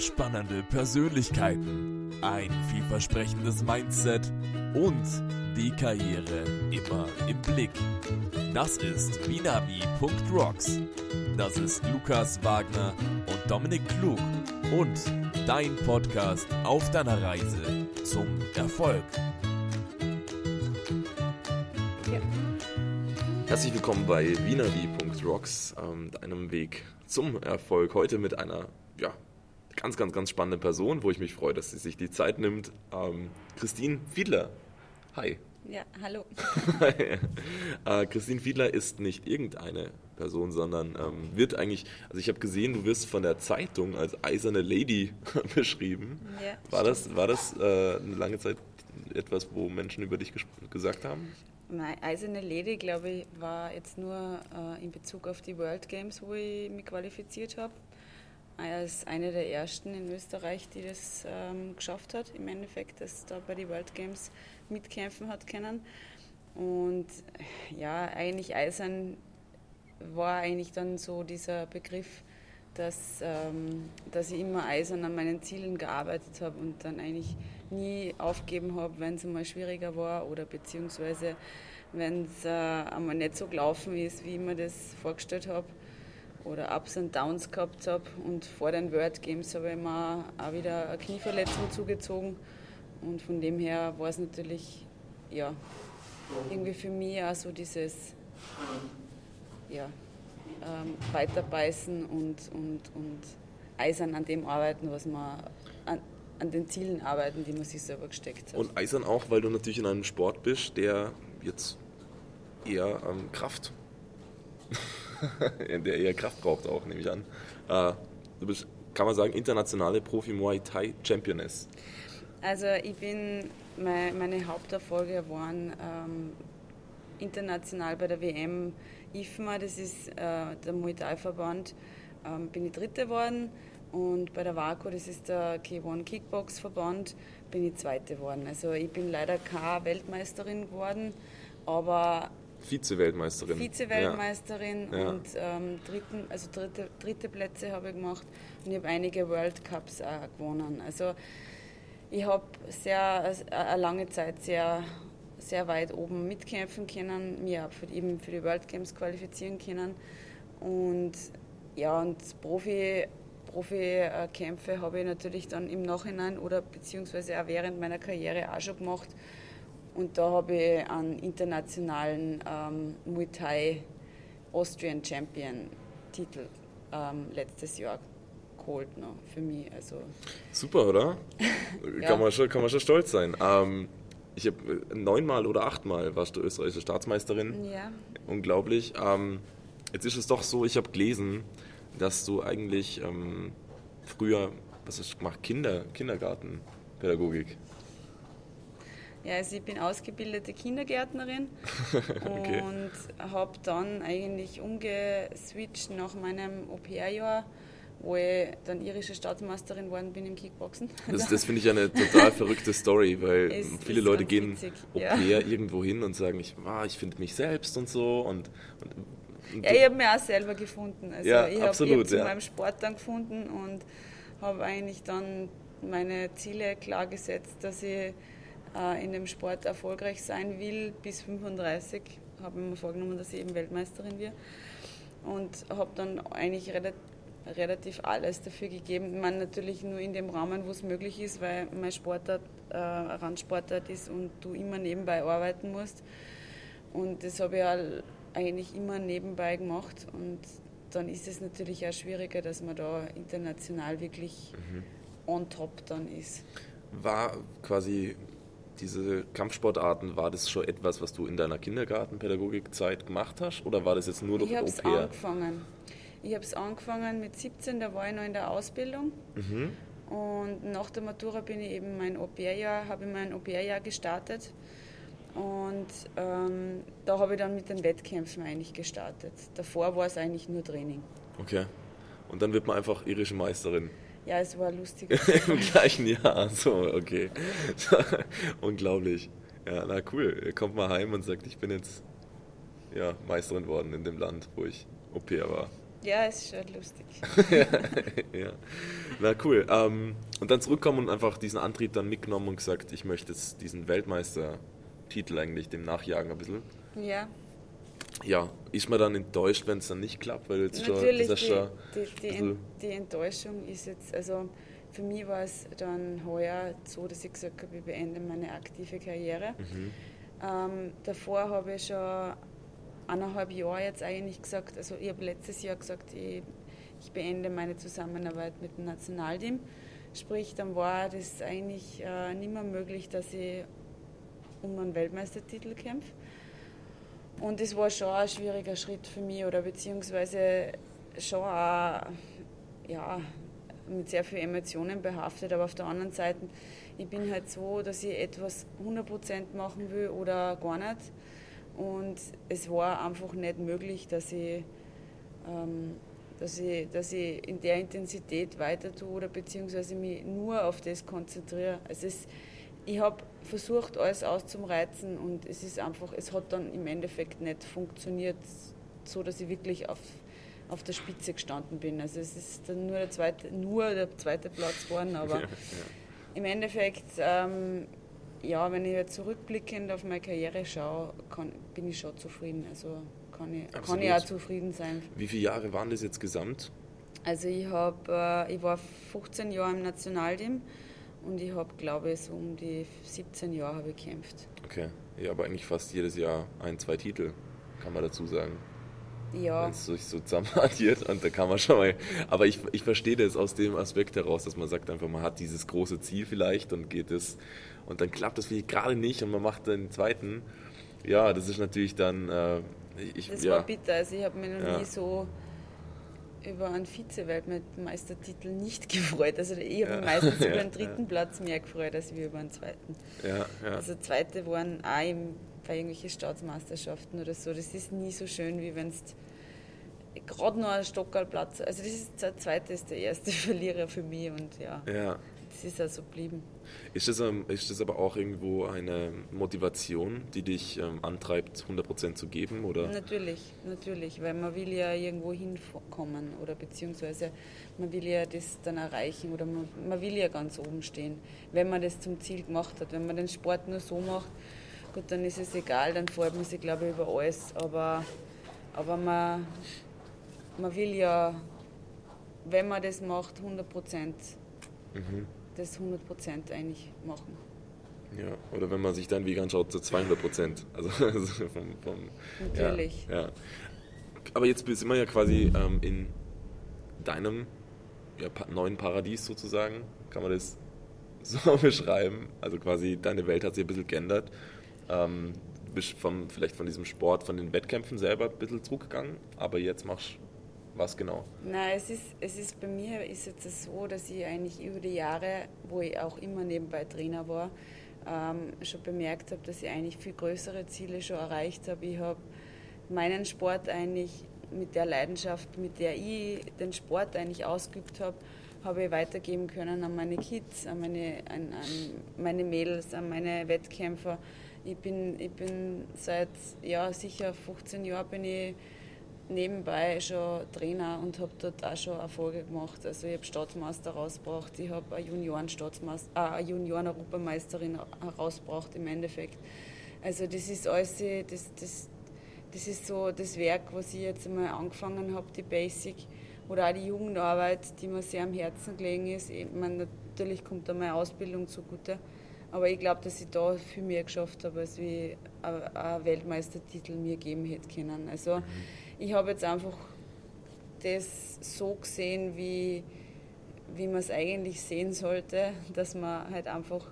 spannende Persönlichkeiten, ein vielversprechendes Mindset und die Karriere immer im Blick. Das ist binavi.rocks. Das ist Lukas Wagner und Dominik Klug und dein Podcast auf deiner Reise zum Erfolg. Herzlich willkommen bei wienerwie.rocks, ähm, deinem Weg zum Erfolg. Heute mit einer ja, ganz, ganz, ganz spannenden Person, wo ich mich freue, dass sie sich die Zeit nimmt. Ähm, Christine Fiedler. Hi. Ja, hallo. äh, Christine Fiedler ist nicht irgendeine Person, sondern ähm, wird eigentlich, also ich habe gesehen, du wirst von der Zeitung als eiserne Lady beschrieben. Ja, war das, war das äh, eine lange Zeit etwas, wo Menschen über dich gesagt haben? Meine eiserne Lady, glaube ich, war jetzt nur äh, in Bezug auf die World Games, wo ich mich qualifiziert habe. Als eine der ersten in Österreich, die das ähm, geschafft hat, im Endeffekt, dass da bei den World Games mitkämpfen hat können. Und ja, eigentlich eisern war eigentlich dann so dieser Begriff, dass, ähm, dass ich immer eisern an meinen Zielen gearbeitet habe und dann eigentlich nie aufgeben habe, wenn es einmal schwieriger war oder beziehungsweise wenn es äh, einmal nicht so gelaufen ist, wie ich mir das vorgestellt habe oder Ups und Downs gehabt habe. Und vor den World Games habe ich mir auch wieder eine Knieverletzung zugezogen. Und von dem her war es natürlich ja, irgendwie für mich auch so dieses ja, ähm, Weiterbeißen und, und, und eisern an dem arbeiten, was man an, an den Zielen arbeiten, die man sich selber gesteckt hat. Und eisern auch, weil du natürlich in einem Sport bist, der jetzt eher ähm, Kraft, der eher Kraft braucht auch, nehme ich an. Äh, du bist, kann man sagen, internationale Profi Muay Thai Championess. Also ich bin, meine, meine Haupterfolge waren ähm, international bei der WM IFMA, das ist äh, der Muay Thai Verband, ähm, bin ich Dritte geworden und bei der WACO, das ist der K1 Kickbox Verband, bin ich Zweite geworden. Also ich bin leider keine Weltmeisterin geworden, aber Vize-Weltmeisterin. Vize-Weltmeisterin ja. und ähm, dritten, also dritte, dritte Plätze habe ich gemacht und ich habe einige World Cups auch gewonnen. Also ich habe sehr eine lange Zeit sehr, sehr weit oben mitkämpfen können, mir auch für, eben für die World Games qualifizieren können und ja und Profi Profi-Kämpfe habe ich natürlich dann im Nachhinein oder beziehungsweise auch während meiner Karriere auch schon gemacht. Und da habe ich einen internationalen ähm, Muay Thai Austrian Champion Titel ähm, letztes Jahr geholt noch für mich. Also Super, oder? ja. kann, man schon, kann man schon stolz sein. Ähm, ich habe äh, neunmal oder achtmal warst du österreichische Staatsmeisterin. Ja. Unglaublich. Ähm, jetzt ist es doch so, ich habe gelesen, dass du eigentlich ähm, früher, was hast du gemacht, Kinder, Kindergartenpädagogik. Ja, also ich bin ausgebildete Kindergärtnerin okay. und habe dann eigentlich umgeswitcht nach meinem Au-pair-Jahr, wo ich dann irische Staatsmeisterin geworden bin im Kickboxen. Das, das finde ich eine total verrückte Story, weil es viele Leute gehen Au-pair ja. irgendwo hin und sagen, ich, ah, ich finde mich selbst und so und, und ja, ich habe mich auch selber gefunden. Also ja, ich habe hab zu ja. meinem Sport dann gefunden und habe eigentlich dann meine Ziele klar gesetzt, dass ich in dem Sport erfolgreich sein will. Bis 35 habe ich mir vorgenommen, dass ich eben Weltmeisterin werde. Und habe dann eigentlich relativ, alles dafür gegeben. Man natürlich nur in dem Rahmen, wo es möglich ist, weil mein Sportart äh, ein Randsportart ist und du immer nebenbei arbeiten musst. Und das habe ich auch eigentlich immer nebenbei gemacht und dann ist es natürlich auch schwieriger, dass man da international wirklich mhm. on top dann ist. War quasi diese Kampfsportarten, war das schon etwas, was du in deiner Kindergartenpädagogikzeit gemacht hast oder war das jetzt nur durch Ich habe es angefangen. Ich habe es angefangen mit 17, da war ich noch in der Ausbildung. Mhm. Und nach der Matura bin ich eben mein Au-pair-Jahr, habe ich mein Au-pair-Jahr gestartet. Und ähm, da habe ich dann mit den Wettkämpfen eigentlich gestartet. Davor war es eigentlich nur Training. Okay. Und dann wird man einfach irische Meisterin. Ja, es war lustig. Im gleichen Jahr, so, okay. Unglaublich. Ja, na cool. Er kommt mal heim und sagt, ich bin jetzt ja, Meisterin worden in dem Land, wo ich Au pair war. Ja, es ist schon lustig. ja, Na cool. Ähm, und dann zurückkommen und einfach diesen Antrieb dann mitgenommen und gesagt, ich möchte jetzt diesen Weltmeistertitel eigentlich dem nachjagen ein bisschen. Ja. Ja, ist man dann enttäuscht, wenn es dann nicht klappt? Weil jetzt Natürlich, schon, die, schon die, die, die, Enttäuschung ist jetzt, also für mich war es dann heuer so, dass ich gesagt habe, ich beende meine aktive Karriere. Mhm. Ähm, davor habe ich schon eineinhalb Jahre jetzt eigentlich gesagt, also ich habe letztes Jahr gesagt, ich, ich beende meine Zusammenarbeit mit dem Nationalteam. Sprich, dann war das eigentlich äh, nicht mehr möglich, dass ich um einen Weltmeistertitel kämpfe. Und das war schon ein schwieriger Schritt für mich oder beziehungsweise schon auch, ja, mit sehr vielen Emotionen behaftet, aber auf der anderen Seite, ich bin halt so, dass ich etwas 100% machen will oder gar nicht. Und es war einfach nicht möglich, dass ich, ähm, dass ich, dass ich in der Intensität weiter tue oder beziehungsweise mich nur auf das konzentriere. Es, ich habe versucht, alles auszureizen und es ist einfach, es hat dann im Endeffekt nicht funktioniert, so dass ich wirklich auf auf der Spitze gestanden bin. Also es ist dann nur der zweite, nur der zweite Platz geworden, aber ja, ja. im Endeffekt, ähm, ja, wenn ich jetzt zurückblickend auf meine Karriere schaue, kann, bin ich schon zufrieden. Also kann ich, kann ich auch zufrieden sein. Wie viele Jahre waren das jetzt gesamt? Also ich, hab, äh, ich war 15 Jahre im Nationalteam und ich habe, glaube ich, so um die 17 Jahre gekämpft. Okay, ja, aber eigentlich fast jedes Jahr ein, zwei Titel, kann man dazu sagen ja. wenn es sich so zusammenaddiert und da kann man schon mal. Aber ich, ich verstehe das aus dem Aspekt heraus, dass man sagt einfach, man hat dieses große Ziel vielleicht und geht es und dann klappt das vielleicht gerade nicht und man macht den zweiten. Ja, das ist natürlich dann. Äh, ich, das ja. war bitter. Also ich habe mich noch ja. nie so über einen Vize-Weltmeistertitel nicht gefreut. Also ich habe mich meistens über den dritten Platz mehr gefreut als über den zweiten. Also zweite waren auch im bei irgendwelchen Staatsmeisterschaften oder so. Das ist nie so schön, wie wenn es gerade noch ein Stockerlplatz. Also das ist der zweite ist der erste Verlierer für mich und ja, ja. Das ist auch so geblieben. Ist das, ähm, ist das aber auch irgendwo eine Motivation, die dich ähm, antreibt, 100% zu geben? Oder? Natürlich, natürlich, weil man will ja irgendwo hinkommen oder beziehungsweise man will ja das dann erreichen oder man, man will ja ganz oben stehen, wenn man das zum Ziel gemacht hat. Wenn man den Sport nur so macht, gut, dann ist es egal, dann freut man sich, glaube ich, über alles. Aber, aber man, man will ja, wenn man das macht, 100 Prozent, mhm. Das 100 Prozent eigentlich machen. Ja, oder wenn man sich dann wie anschaut, so 200 Prozent. Also, also vom, vom, Natürlich. Ja, ja. Aber jetzt sind wir ja quasi ähm, in deinem ja, neuen Paradies sozusagen. Kann man das so beschreiben? Also quasi deine Welt hat sich ein bisschen geändert. Ähm, bist vom, vielleicht von diesem Sport, von den Wettkämpfen selber ein bisschen zurückgegangen, aber jetzt machst du was genau? Nein, es ist, es ist bei mir ist jetzt so, dass ich eigentlich über die Jahre, wo ich auch immer nebenbei Trainer war, ähm, schon bemerkt habe, dass ich eigentlich viel größere Ziele schon erreicht habe. Ich habe meinen Sport eigentlich mit der Leidenschaft, mit der ich den Sport eigentlich ausgeübt habe, habe ich weitergeben können an meine Kids, an meine, an, an meine Mädels, an meine Wettkämpfer. Ich bin, ich bin seit ja, sicher 15 Jahren bin ich nebenbei schon Trainer und habe dort auch schon Erfolge gemacht. Also ich habe Staatsmeister rausgebracht, ich habe äh, eine Junioren-Europameisterin herausgebracht im Endeffekt. Also das ist alles, das, das, das ist so das Werk, was ich jetzt einmal angefangen habe, die Basic oder auch die Jugendarbeit, die mir sehr am Herzen gelegen ist. Ich meine, natürlich kommt da meine Ausbildung zugute. Aber ich glaube, dass ich da viel mehr geschafft habe, als wie ein Weltmeistertitel mir geben hätte können. Also mhm. Ich habe jetzt einfach das so gesehen, wie, wie man es eigentlich sehen sollte, dass man halt einfach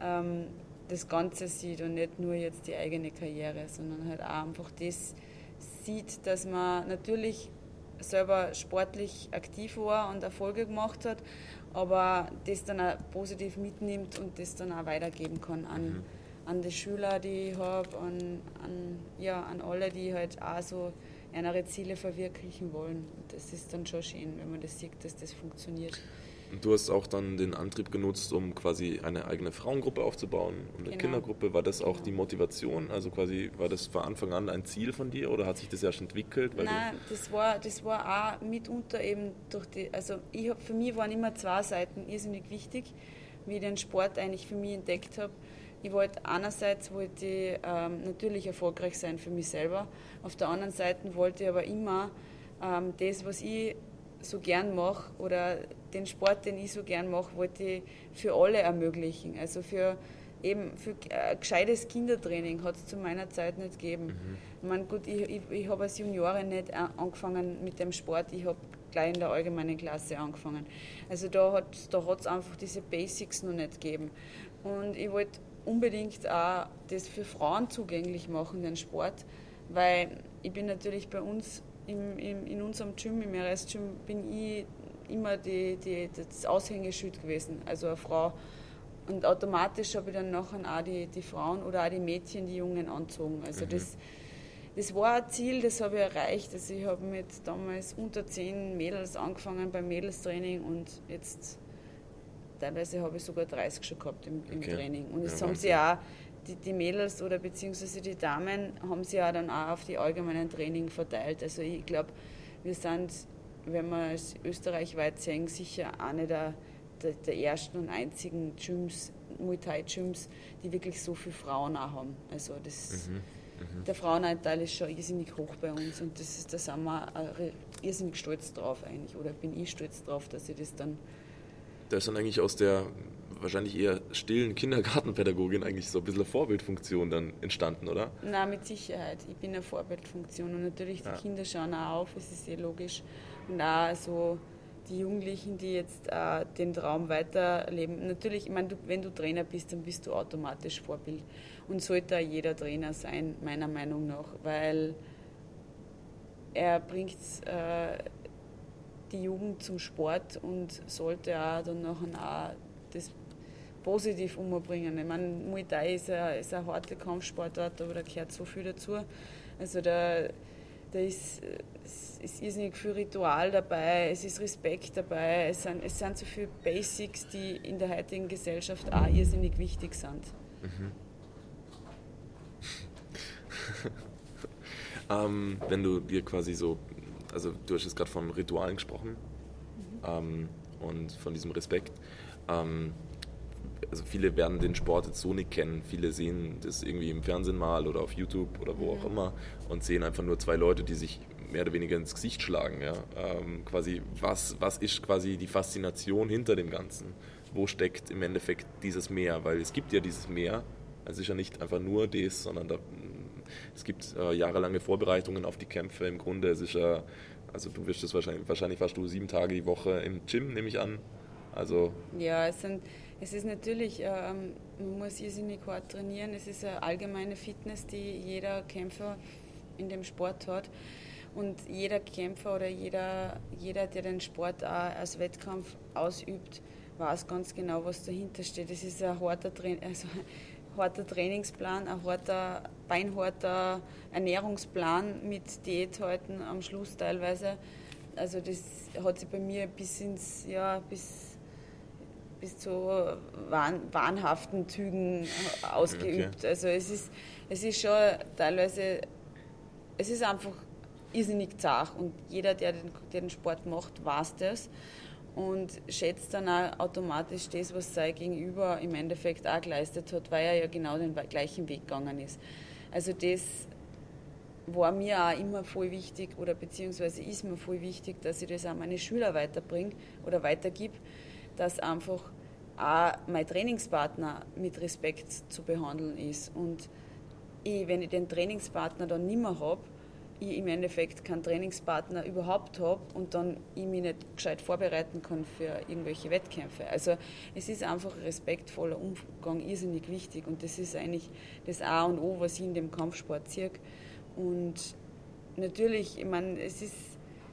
ähm, das Ganze sieht und nicht nur jetzt die eigene Karriere, sondern halt auch einfach das sieht, dass man natürlich selber sportlich aktiv war und Erfolge gemacht hat, aber das dann auch positiv mitnimmt und das dann auch weitergeben kann an, mhm. an die Schüler, die ich habe, an, an, ja, an alle, die halt auch so ihre Ziele verwirklichen wollen. Und das ist dann schon schön, wenn man das sieht, dass das funktioniert. Du hast auch dann den Antrieb genutzt, um quasi eine eigene Frauengruppe aufzubauen und eine genau. Kindergruppe. War das auch genau. die Motivation? Also quasi war das von Anfang an ein Ziel von dir oder hat sich das erst entwickelt? Nein, das war, das war auch mitunter eben durch die, also ich hab, für mich waren immer zwei Seiten irrsinnig wichtig, wie ich den Sport eigentlich für mich entdeckt habe. Ich wollte einerseits wollte ich, ähm, natürlich erfolgreich sein für mich selber, auf der anderen Seite wollte ich aber immer ähm, das, was ich so gern mache oder den Sport, den ich so gern mache, wollte ich für alle ermöglichen. Also für eben für äh, gescheites Kindertraining hat es zu meiner Zeit nicht gegeben. Mhm. Ich meine, gut, ich, ich, ich habe als Juniorin nicht angefangen mit dem Sport, ich habe gleich in der allgemeinen Klasse angefangen. Also da hat es da einfach diese Basics noch nicht gegeben. Und ich wollte unbedingt auch das für Frauen zugänglich machen, den Sport, weil ich bin natürlich bei uns im, im, in unserem Gym, im RS-Gym, bin ich immer die, die, das Aushängeschild gewesen, also eine Frau. Und automatisch habe ich dann nachher auch die, die Frauen oder auch die Mädchen, die Jungen anzogen. Also mhm. das, das war ein Ziel, das habe ich erreicht. Also ich habe mit damals unter zehn Mädels angefangen beim Mädelstraining und jetzt teilweise habe ich sogar 30 schon gehabt im, im okay. Training. Und es ja, haben sie auch die, die Mädels oder beziehungsweise die Damen haben sie ja dann auch auf die allgemeinen Training verteilt. Also ich glaube, wir sind, wenn wir es österreichweit sehen, sicher eine der, der, der ersten und einzigen Gyms, Muay Thai Gyms, die wirklich so viele Frauen auch haben. Also das, mhm, mhm. der Frauenanteil ist schon irrsinnig hoch bei uns und das ist, da sind wir irrsinnig stolz drauf eigentlich. Oder bin ich stolz drauf, dass ich das dann da ist dann eigentlich aus der wahrscheinlich eher stillen Kindergartenpädagogin eigentlich so ein bisschen eine Vorbildfunktion dann entstanden, oder? Na, mit Sicherheit. Ich bin eine Vorbildfunktion und natürlich die ja. Kinder schauen auch auf, es ist sehr logisch. Und auch so die Jugendlichen, die jetzt äh, den Traum weiterleben. Natürlich, ich meine, du, wenn du Trainer bist, dann bist du automatisch Vorbild. Und sollte auch jeder Trainer sein, meiner Meinung nach, weil er bringt äh, die Jugend zum Sport und sollte auch dann nachher auch das positiv umbringen. Ich meine, Muay Thai ist eine, ist eine harte Kampfsportart, aber da gehört so viel dazu. Also da, da ist, ist irrsinnig viel Ritual dabei, es ist Respekt dabei, es sind, es sind so viele Basics, die in der heutigen Gesellschaft auch irrsinnig wichtig sind. Mhm. ähm, wenn du dir quasi so also du hast jetzt gerade von Ritualen gesprochen mhm. ähm, und von diesem Respekt. Ähm, also viele werden den Sport jetzt so nicht kennen. Viele sehen das irgendwie im Fernsehen mal oder auf YouTube oder wo mhm. auch immer und sehen einfach nur zwei Leute, die sich mehr oder weniger ins Gesicht schlagen. Ja? Ähm, quasi, was, was ist quasi die Faszination hinter dem Ganzen? Wo steckt im Endeffekt dieses Meer? Weil es gibt ja dieses Meer. Es ist ja nicht einfach nur das, sondern da es gibt äh, jahrelange Vorbereitungen auf die Kämpfe. Im Grunde, es ist ja, also du wirst es wahrscheinlich, wahrscheinlich warst du sieben Tage die Woche im Gym, nehme ich an. Also ja, es, sind, es ist natürlich, ähm, man muss irrsinnig hart trainieren. Es ist eine allgemeine Fitness, die jeder Kämpfer in dem Sport hat. Und jeder Kämpfer oder jeder, jeder, der den Sport auch als Wettkampf ausübt, weiß ganz genau, was dahinter steht. Es ist ein harter Training, also harter Trainingsplan, ein harter, beinharter Ernährungsplan mit Diät halten am Schluss teilweise. Also das hat sich bei mir bis ins, ja, bis, bis zu wahn, wahnhaften Zügen ausgeübt. Okay. Also es ist, es ist schon teilweise, es ist einfach irrsinnig zart und jeder, der den, der den Sport macht, weiß das und schätzt dann auch automatisch das, was sein Gegenüber im Endeffekt auch geleistet hat, weil er ja genau den gleichen Weg gegangen ist. Also das war mir auch immer voll wichtig oder beziehungsweise ist mir voll wichtig, dass ich das auch meine Schüler weiterbringe oder weitergib, dass einfach auch mein Trainingspartner mit Respekt zu behandeln ist. Und ich, wenn ich den Trainingspartner dann nicht mehr habe, ich im Endeffekt keinen Trainingspartner überhaupt habe und dann ich mich nicht gescheit vorbereiten kann für irgendwelche Wettkämpfe. Also es ist einfach ein respektvoller Umgang irrsinnig wichtig und das ist eigentlich das A und O, was ich in dem Kampfsport sehe. Und natürlich, ich meine, es ist,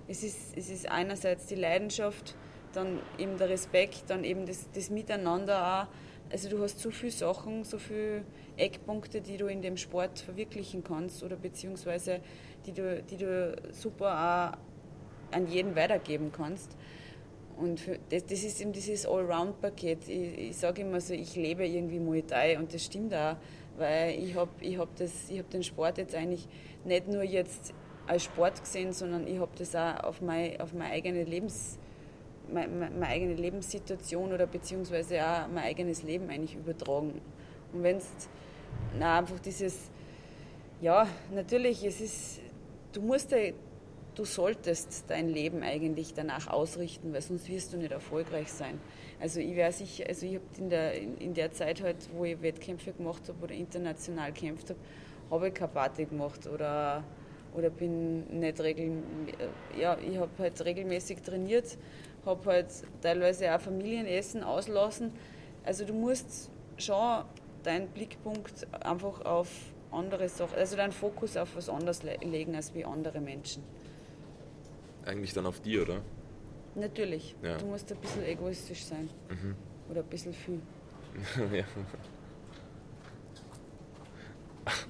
es, ist, es ist einerseits die Leidenschaft, dann eben der Respekt, dann eben das, das Miteinander auch. Also du hast so viele Sachen, so viele Eckpunkte, die du in dem Sport verwirklichen kannst oder beziehungsweise die du, die du super auch an jeden weitergeben kannst. Und das, das ist eben dieses Allround-Paket. Ich, ich sage immer so, ich lebe irgendwie Muay Thai und das stimmt auch, weil ich habe ich hab hab den Sport jetzt eigentlich nicht nur jetzt als Sport gesehen, sondern ich habe das auch auf, mein, auf meine, eigene Lebens, meine, meine, eigene Lebenssituation oder beziehungsweise auch mein eigenes Leben eigentlich übertragen. Und wenn es einfach dieses, ja, natürlich, es ist, du musst du solltest dein Leben eigentlich danach ausrichten, weil sonst wirst du nicht erfolgreich sein. Also ich wäre sicher, also ich habe in der, in, in der Zeit halt, wo ich Wettkämpfe gemacht habe oder international gekämpft habe, habe ich keine Party gemacht oder oder bin nicht regelmäßig, ja, ich habe halt regelmäßig trainiert, habe halt teilweise auch Familienessen auslassen. Also du musst schon deinen Blickpunkt einfach auf andere Sachen, also deinen Fokus auf was anderes legen als wie andere Menschen. Eigentlich dann auf die, oder? Natürlich. Ja. Du musst ein bisschen egoistisch sein. Mhm. Oder ein bisschen viel. ja.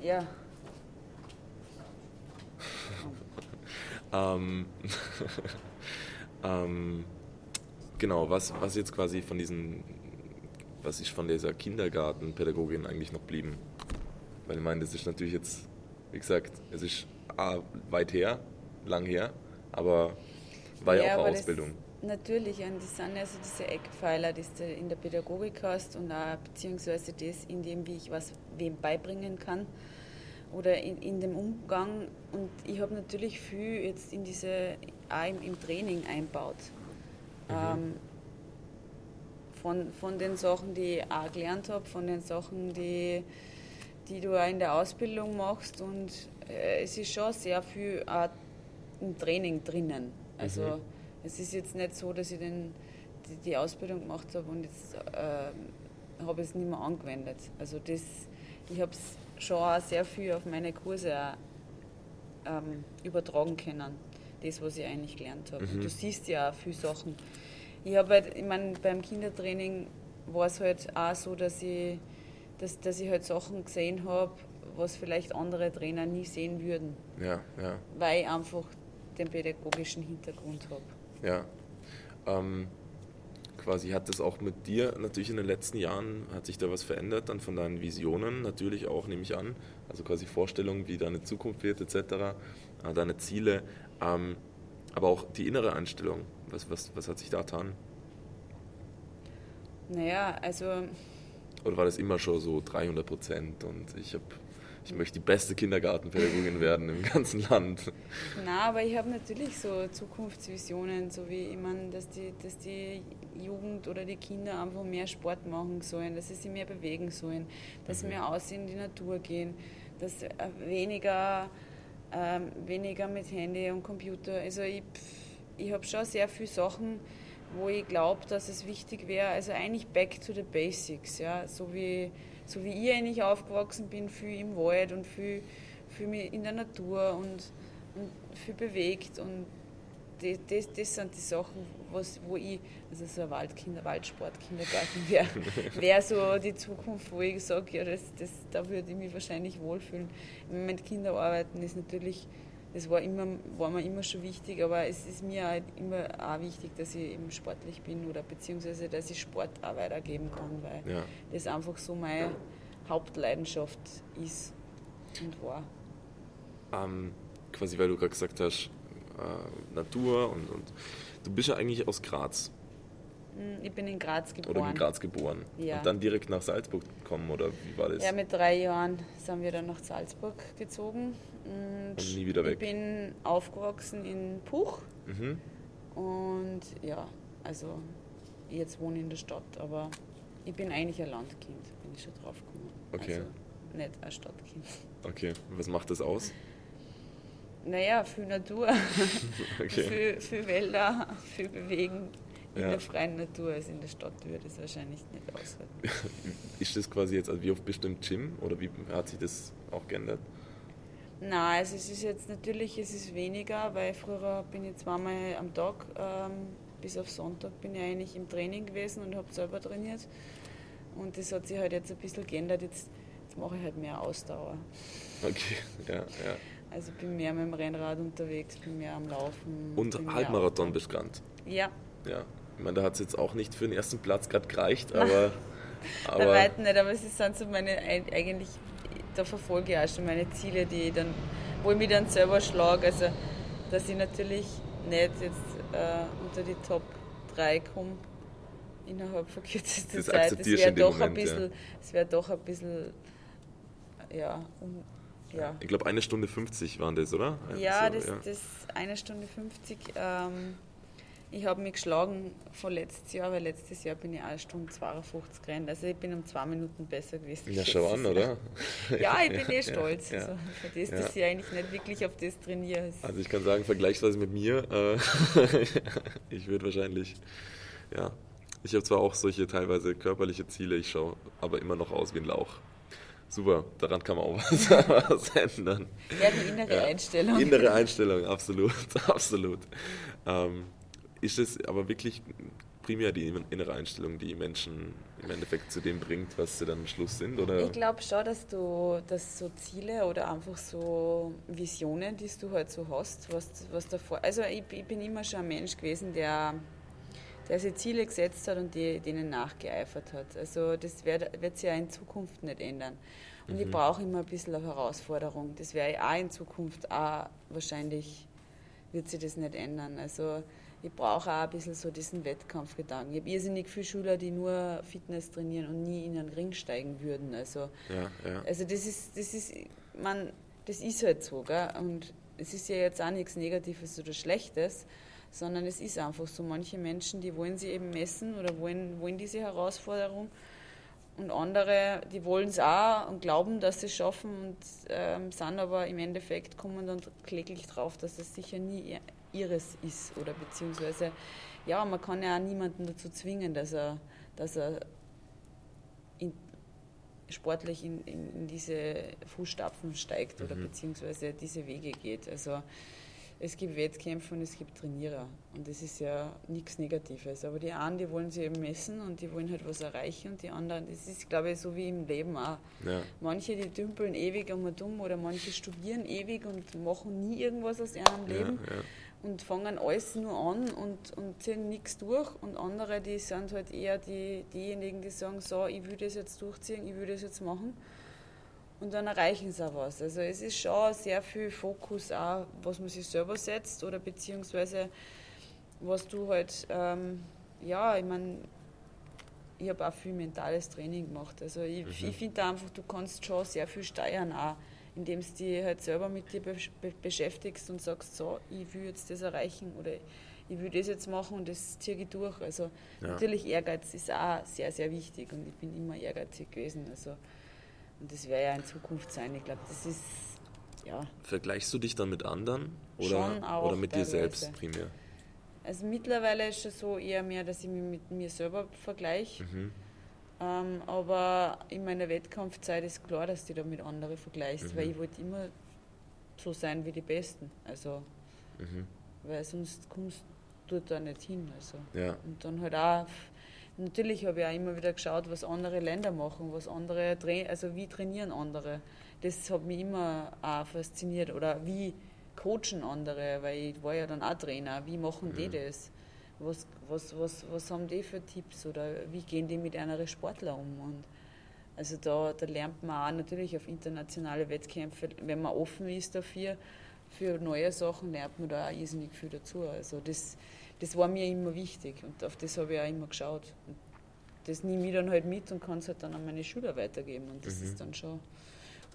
ja. Ähm, ähm, genau, was, was jetzt quasi von diesen, was ist von dieser Kindergartenpädagogin eigentlich noch blieben? Weil ich meine, das ist natürlich jetzt, wie gesagt, es ist A, weit her, lang her, aber war ja, ja auch eine Ausbildung. Natürlich, und das sind also diese Eckpfeiler, die du in der Pädagogik hast und auch beziehungsweise das, in dem, wie ich was wem beibringen kann oder in, in dem Umgang. Und ich habe natürlich viel jetzt in diese, auch im, im Training einbaut. Mhm. Ähm, von, von den Sachen, die ich auch gelernt habe, von den Sachen, die, die du auch in der Ausbildung machst. Und äh, es ist schon sehr viel auch im Training drinnen. Also mhm. es ist jetzt nicht so, dass ich den, die, die Ausbildung gemacht habe und jetzt äh, habe ich es nicht mehr angewendet. Also das, ich habe es schon auch sehr viel auf meine Kurse auch, ähm, übertragen können. Das, was ich eigentlich gelernt habe. Mhm. Du siehst ja auch viele Sachen. Ich habe halt, ich meine, beim Kindertraining war es halt auch so, dass ich, dass, dass ich halt Sachen gesehen habe, was vielleicht andere Trainer nie sehen würden. Ja, ja. Weil ich einfach den pädagogischen Hintergrund habe. Ja. Ähm, quasi hat das auch mit dir natürlich in den letzten Jahren, hat sich da was verändert dann von deinen Visionen natürlich auch, nehme ich an, also quasi Vorstellungen, wie deine Zukunft wird etc., äh, deine Ziele, ähm, aber auch die innere Einstellung, was, was, was hat sich da getan? Naja, also... Oder war das immer schon so 300 Prozent und ich habe ich möchte die beste Kindergartenpädagogin werden im ganzen Land. Na, aber ich habe natürlich so Zukunftsvisionen, so wie ich meine, dass die, dass die Jugend oder die Kinder einfach mehr Sport machen sollen, dass sie sich mehr bewegen sollen, dass sie mhm. mehr aus in die Natur gehen, dass äh, weniger, ähm, weniger mit Handy und Computer. Also ich, ich habe schon sehr viele Sachen, wo ich glaube, dass es wichtig wäre, also eigentlich back to the basics, ja, so wie so wie ich eigentlich aufgewachsen bin, viel im Wald und viel, viel in der Natur und, und viel bewegt. Und das, das, das sind die Sachen, was, wo ich, also so ein Waldkinder, Waldsportkindergarten wäre wär so die Zukunft, wo ich sage, ja, das, das, da würde ich mich wahrscheinlich wohlfühlen. Mit Kindern arbeiten ist natürlich das war, immer, war mir immer schon wichtig, aber es ist mir halt immer auch wichtig, dass ich eben sportlich bin oder beziehungsweise, dass ich Sport auch weitergeben kann, weil ja. das einfach so meine Hauptleidenschaft ist und war. Ähm, quasi, weil du gerade gesagt hast, äh, Natur und, und du bist ja eigentlich aus Graz. Hm, ich bin in Graz geboren. Oder in Graz geboren. Ja. Und dann direkt nach Salzburg gekommen, oder wie war das? Ja, mit drei Jahren sind wir dann nach Salzburg gezogen. Und, und nie wieder weg. Ich bin aufgewachsen in Puch. Mhm. Und ja, also jetzt wohne ich in der Stadt, aber ich bin eigentlich ein Landkind, bin ich schon drauf gekommen. Okay. Also nicht ein Stadtkind. Okay, was macht das aus? Naja, viel Natur, okay. viel, viel Wälder, viel Bewegen, in ja. der freien Natur als in der Stadt würde es wahrscheinlich nicht aushalten. Ist das quasi jetzt, also wie oft bist du im Gym oder wie hat sich das auch geändert? Nein, also es ist jetzt natürlich, es ist weniger, weil früher bin ich zweimal am Tag, ähm, bis auf Sonntag bin ich eigentlich im Training gewesen und habe selber trainiert. Und das hat sich halt jetzt ein bisschen geändert. Jetzt, jetzt mache ich halt mehr Ausdauer. Okay, ja, ja. Also bin mehr mit dem Rennrad unterwegs, bin mehr am Laufen. Und Halbmarathon du Ja. Ja, Ich meine, da hat es jetzt auch nicht für den ersten Platz gerade gereicht, aber. aber Bei weitem nicht, aber es sind so meine, eigentlich, da verfolge ich auch schon meine Ziele, die dann, wo ich mich dann selber schlage. Also, dass ich natürlich nicht jetzt äh, unter die Top 3 komme innerhalb von kürzester Zeit. Das wäre doch, Moment, ein bisschen, ja. Das wär doch ein bisschen, ja, um, ja. Ich glaube, eine Stunde 50 waren das, oder? Ja, so, das, ja. das eine Stunde 50. Ähm, ich habe mich geschlagen von letztes Jahr, weil letztes Jahr bin ich eine Stunde 52 gerannt. Also ich bin um zwei Minuten besser gewesen. Ja, schau an, oder? ja, ich bin eh stolz. Ja, ja. Also für das, dass ich eigentlich nicht wirklich auf das trainiere. Also ich kann sagen, vergleichsweise mit mir, äh, ich würde wahrscheinlich, ja, ich habe zwar auch solche teilweise körperliche Ziele, ich schaue aber immer noch aus wie ein Lauch. Super, daran kann man auch was, was ändern. Ja, die innere ja, Einstellung. Innere Einstellung, absolut, absolut. Ähm, ist es aber wirklich primär die innere Einstellung, die Menschen im Endeffekt zu dem bringt, was sie dann am Schluss sind? Oder? Ich glaube schon, dass du dass so Ziele oder einfach so Visionen, die du halt so hast, was, was davor. Also ich, ich bin immer schon ein Mensch gewesen, der, der sich Ziele gesetzt hat und die, denen nachgeeifert hat. Also das wird, wird sich ja in Zukunft nicht ändern. Und mhm. ich brauche immer ein bisschen eine Herausforderung. Das werde ich auch in Zukunft auch wahrscheinlich wird sich das nicht ändern. Also ich brauche auch ein bisschen so diesen Wettkampfgedanken. Ich habe irrsinnig viele Schüler, die nur Fitness trainieren und nie in einen Ring steigen würden. Also, ja, ja. also das ist, das ist, man, das ist halt so, gell? Und es ist ja jetzt auch nichts Negatives oder Schlechtes, sondern es ist einfach so. Manche Menschen, die wollen sie eben messen oder wollen, wollen diese Herausforderung. Und andere, die wollen es auch und glauben, dass sie es schaffen und ähm, sind aber im Endeffekt kommen dann kläglich drauf, dass es sicher nie ihres ist oder beziehungsweise ja, man kann ja auch niemanden dazu zwingen, dass er, dass er in, sportlich in, in, in, diese Fußstapfen steigt oder mhm. beziehungsweise diese Wege geht. Also es gibt Wettkämpfe und es gibt Trainierer und das ist ja nichts Negatives. Aber die einen, die wollen sich eben messen und die wollen halt was erreichen und die anderen, das ist glaube ich so wie im Leben auch. Ja. Manche, die dümpeln ewig einmal dumm oder manche studieren ewig und machen nie irgendwas aus ihrem Leben. Ja, ja und fangen alles nur an und, und ziehen nichts durch. Und andere, die sind halt eher die, diejenigen, die sagen, so, ich will das jetzt durchziehen, ich will das jetzt machen. Und dann erreichen sie auch was. Also es ist schon sehr viel Fokus auch, was man sich selber setzt oder beziehungsweise was du halt, ähm, ja, ich meine, ich habe auch viel mentales Training gemacht. Also ich, mhm. ich finde einfach, du kannst schon sehr viel steuern auch indem du dich halt selber mit dir be beschäftigst und sagst, so, ich will jetzt das erreichen oder ich will das jetzt machen und das ziehe ich durch. Also ja. natürlich Ehrgeiz ist auch sehr, sehr wichtig und ich bin immer ehrgeizig gewesen. Also, und das wäre ja in Zukunft sein. Ich glaube, das ist, ja. Vergleichst du dich dann mit anderen oder, oder mit dir selbst primär? Also mittlerweile ist es so eher mehr, dass ich mich mit mir selber vergleiche. Mhm ähm, aber in meiner Wettkampfzeit ist klar, dass du da mit anderen vergleichst, mhm. weil ich wollte immer so sein wie die Besten. Also, mhm. weil sonst kommst du da nicht hin. Also. Ja. Und dann halt auch, natürlich habe ich auch immer wieder geschaut, was andere Länder machen, was andere, also wie trainieren andere. Das hat mich immer auch fasziniert. Oder wie coachen andere, weil ich war ja dann auch Trainer, wie machen die mhm. das? Was, was, was, was haben die für Tipps oder wie gehen die mit anderen Sportlern um? Und also da, da lernt man auch natürlich auf internationale Wettkämpfe, wenn man offen ist dafür, für neue Sachen, lernt man da auch irrsinnig viel dazu. Also das, das war mir immer wichtig und auf das habe ich auch immer geschaut. Und das nehme ich dann halt mit und kann es halt dann an meine Schüler weitergeben und das mhm. ist dann schon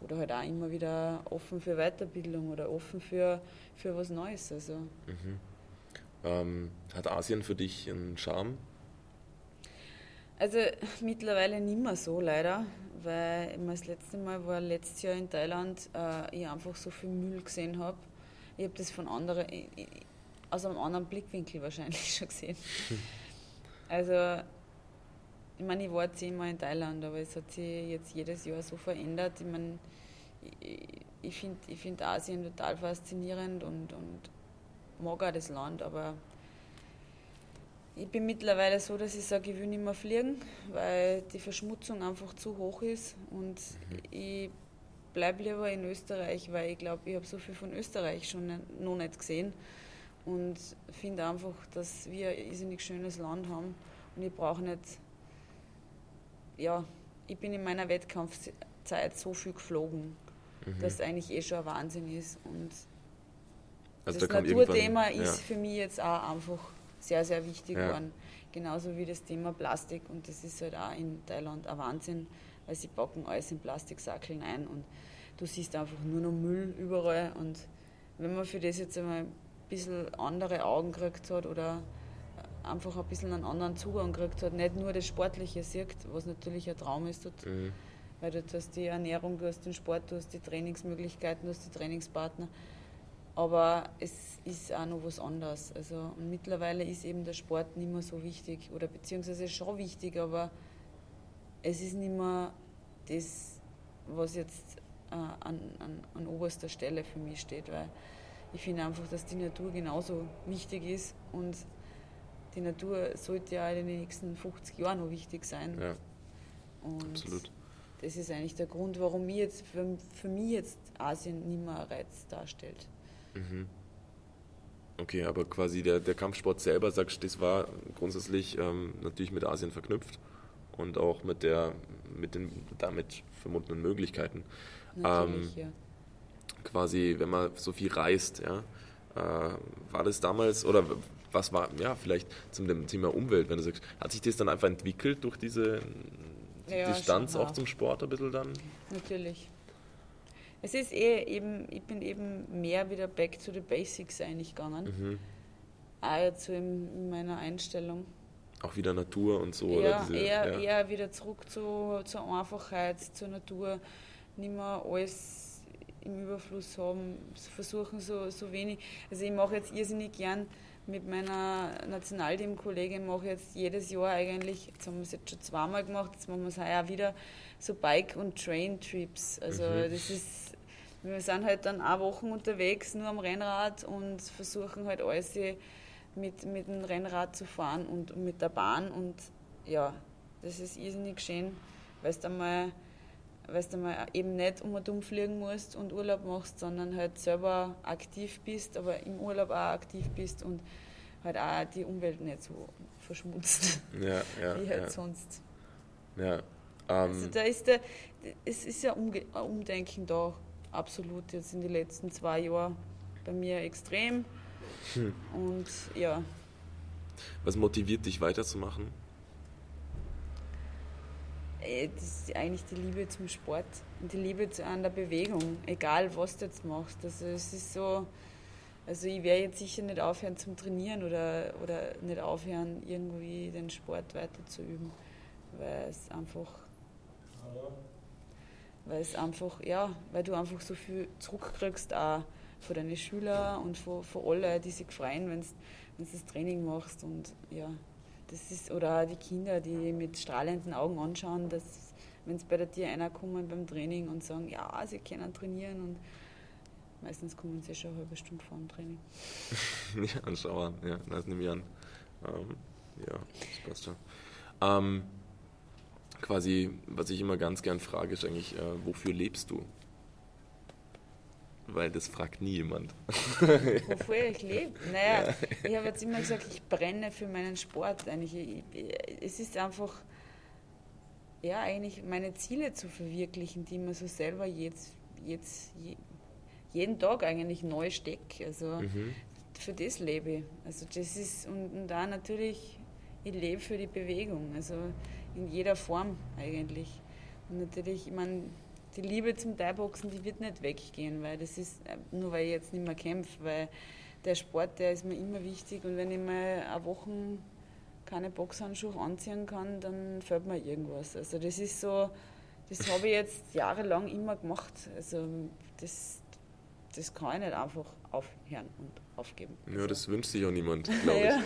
oder halt auch immer wieder offen für Weiterbildung oder offen für, für was Neues. Also. Mhm. Ähm, hat Asien für dich einen Charme? Also mittlerweile nicht mehr so leider, weil ich das letzte Mal war letztes Jahr in Thailand, äh, ich einfach so viel Müll gesehen habe. Ich habe das von anderen, aus einem anderen Blickwinkel wahrscheinlich schon gesehen. Also ich meine, ich war zehnmal in Thailand, aber es hat sich jetzt jedes Jahr so verändert. Ich meine, ich, ich finde ich find Asien total faszinierend und, und mag auch das Land, aber ich bin mittlerweile so, dass ich sage, ich will nicht mehr fliegen, weil die Verschmutzung einfach zu hoch ist und mhm. ich bleibe lieber in Österreich, weil ich glaube, ich habe so viel von Österreich schon noch nicht gesehen und finde einfach, dass wir ein irrsinnig schönes Land haben und ich brauche nicht, ja, ich bin in meiner Wettkampfzeit so viel geflogen, mhm. dass eigentlich eh schon ein Wahnsinn ist und also das da Naturthema ist ja. für mich jetzt auch einfach sehr, sehr wichtig geworden. Genauso wie das Thema Plastik und das ist halt auch in Thailand ein Wahnsinn, weil sie packen alles in Plastiksackeln ein und du siehst einfach nur noch Müll überall und wenn man für das jetzt einmal ein bisschen andere Augen gekriegt hat oder einfach ein bisschen einen anderen Zugang gekriegt hat, nicht nur das Sportliche sieht, was natürlich ein Traum ist dort, mhm. weil du hast die Ernährung, du hast den Sport, du hast die Trainingsmöglichkeiten, du hast die Trainingspartner, aber es ist auch noch was anderes. Also, und mittlerweile ist eben der Sport nicht mehr so wichtig oder beziehungsweise schon wichtig, aber es ist nicht mehr das, was jetzt äh, an, an, an oberster Stelle für mich steht, weil ich finde einfach, dass die Natur genauso wichtig ist und die Natur sollte ja in den nächsten 50 Jahren noch wichtig sein. Ja, und absolut. Das ist eigentlich der Grund, warum mir jetzt für, für mich jetzt Asien nicht mehr ein Reiz darstellt. Mhm. Okay, aber quasi der, der Kampfsport selber, sagst du, das war grundsätzlich ähm, natürlich mit Asien verknüpft und auch mit der mit den damit verbundenen Möglichkeiten. Natürlich, ähm, ja. Quasi, wenn man so viel reist, ja, äh, war das damals oder was war, ja, vielleicht zum Thema Umwelt, wenn du sagst, hat sich das dann einfach entwickelt durch diese ja, Distanz auch zum Sport ein bisschen dann? Natürlich. Es ist eh eben, ich bin eben mehr wieder back to the basics eigentlich gegangen. Mhm. Auch jetzt so in, in meiner Einstellung. Auch wieder Natur und so? Ja, diese, eher, ja. eher wieder zurück zu, zur Einfachheit, zur Natur. Nicht mehr alles im Überfluss haben, versuchen so, so wenig. Also ich mache jetzt irrsinnig gern mit meiner Nationalteam-Kollegin mache ich jetzt jedes Jahr eigentlich, jetzt haben wir es jetzt schon zweimal gemacht, jetzt machen wir es heuer wieder, so Bike- und Train-Trips. Also mhm. das ist wir sind halt dann auch Wochen unterwegs, nur am Rennrad und versuchen halt alles mit, mit dem Rennrad zu fahren und, mit der Bahn. Und ja, das ist irrsinnig schön, weil du mal weil du mal eben nicht um und um fliegen musst und Urlaub machst, sondern halt selber aktiv bist, aber im Urlaub auch aktiv bist und halt auch die Umwelt nicht so verschmutzt, ja, ja, wie halt ja. sonst. Ja, ähm, also da ist der, es ist ja ein Umdenken da absolut jetzt in den letzten zwei Jahren bei mir extrem. Hm. Und ja. Was motiviert dich weiterzumachen? Äh, das ist eigentlich die Liebe zum Sport und die Liebe an der Bewegung, egal was du jetzt machst. Also es ist so, also ich werde jetzt sicher nicht aufhören zum Trainieren oder, oder nicht aufhören, irgendwie den Sport weiterzuüben, weil es einfach weil es einfach, ja, weil du einfach so viel zurückkriegst auch von deinen Schülern und von, von allen, die sich freuen, wenn du das Training machst und ja, das ist, oder auch die Kinder, die mit strahlenden Augen anschauen, dass wenn es bei der Tier einer kommen beim Training und sagen, ja, sie können trainieren und meistens kommen sie schon eine halbe Stunde vor dem Training. ja, anschauen, ja, das nehme ich an. Ähm, ja, das passt schon. Ähm, quasi, was ich immer ganz gern frage, ist eigentlich, äh, wofür lebst du? Weil das fragt nie jemand. Wofür ich lebe? Naja, ja. ich habe jetzt immer gesagt, ich brenne für meinen Sport. Eigentlich. Ich, es ist einfach, ja, eigentlich meine Ziele zu verwirklichen, die man so selber jetzt, jetzt jeden Tag eigentlich neu stecke. Also mhm. für das lebe ich. Also das ist, und, und da natürlich, ich lebe für die Bewegung. Also in jeder Form eigentlich. Und natürlich, ich meine, die Liebe zum Thai-Boxen, die wird nicht weggehen, weil das ist, äh, nur weil ich jetzt nicht mehr kämpfe, weil der Sport, der ist mir immer wichtig und wenn ich mal eine Woche keine Boxhandschuhe anziehen kann, dann fällt mir irgendwas. Also das ist so, das habe ich jetzt jahrelang immer gemacht. Also das, das kann ich nicht einfach aufhören und aufgeben. Ja, also. das wünscht sich auch niemand, glaube ich. ja.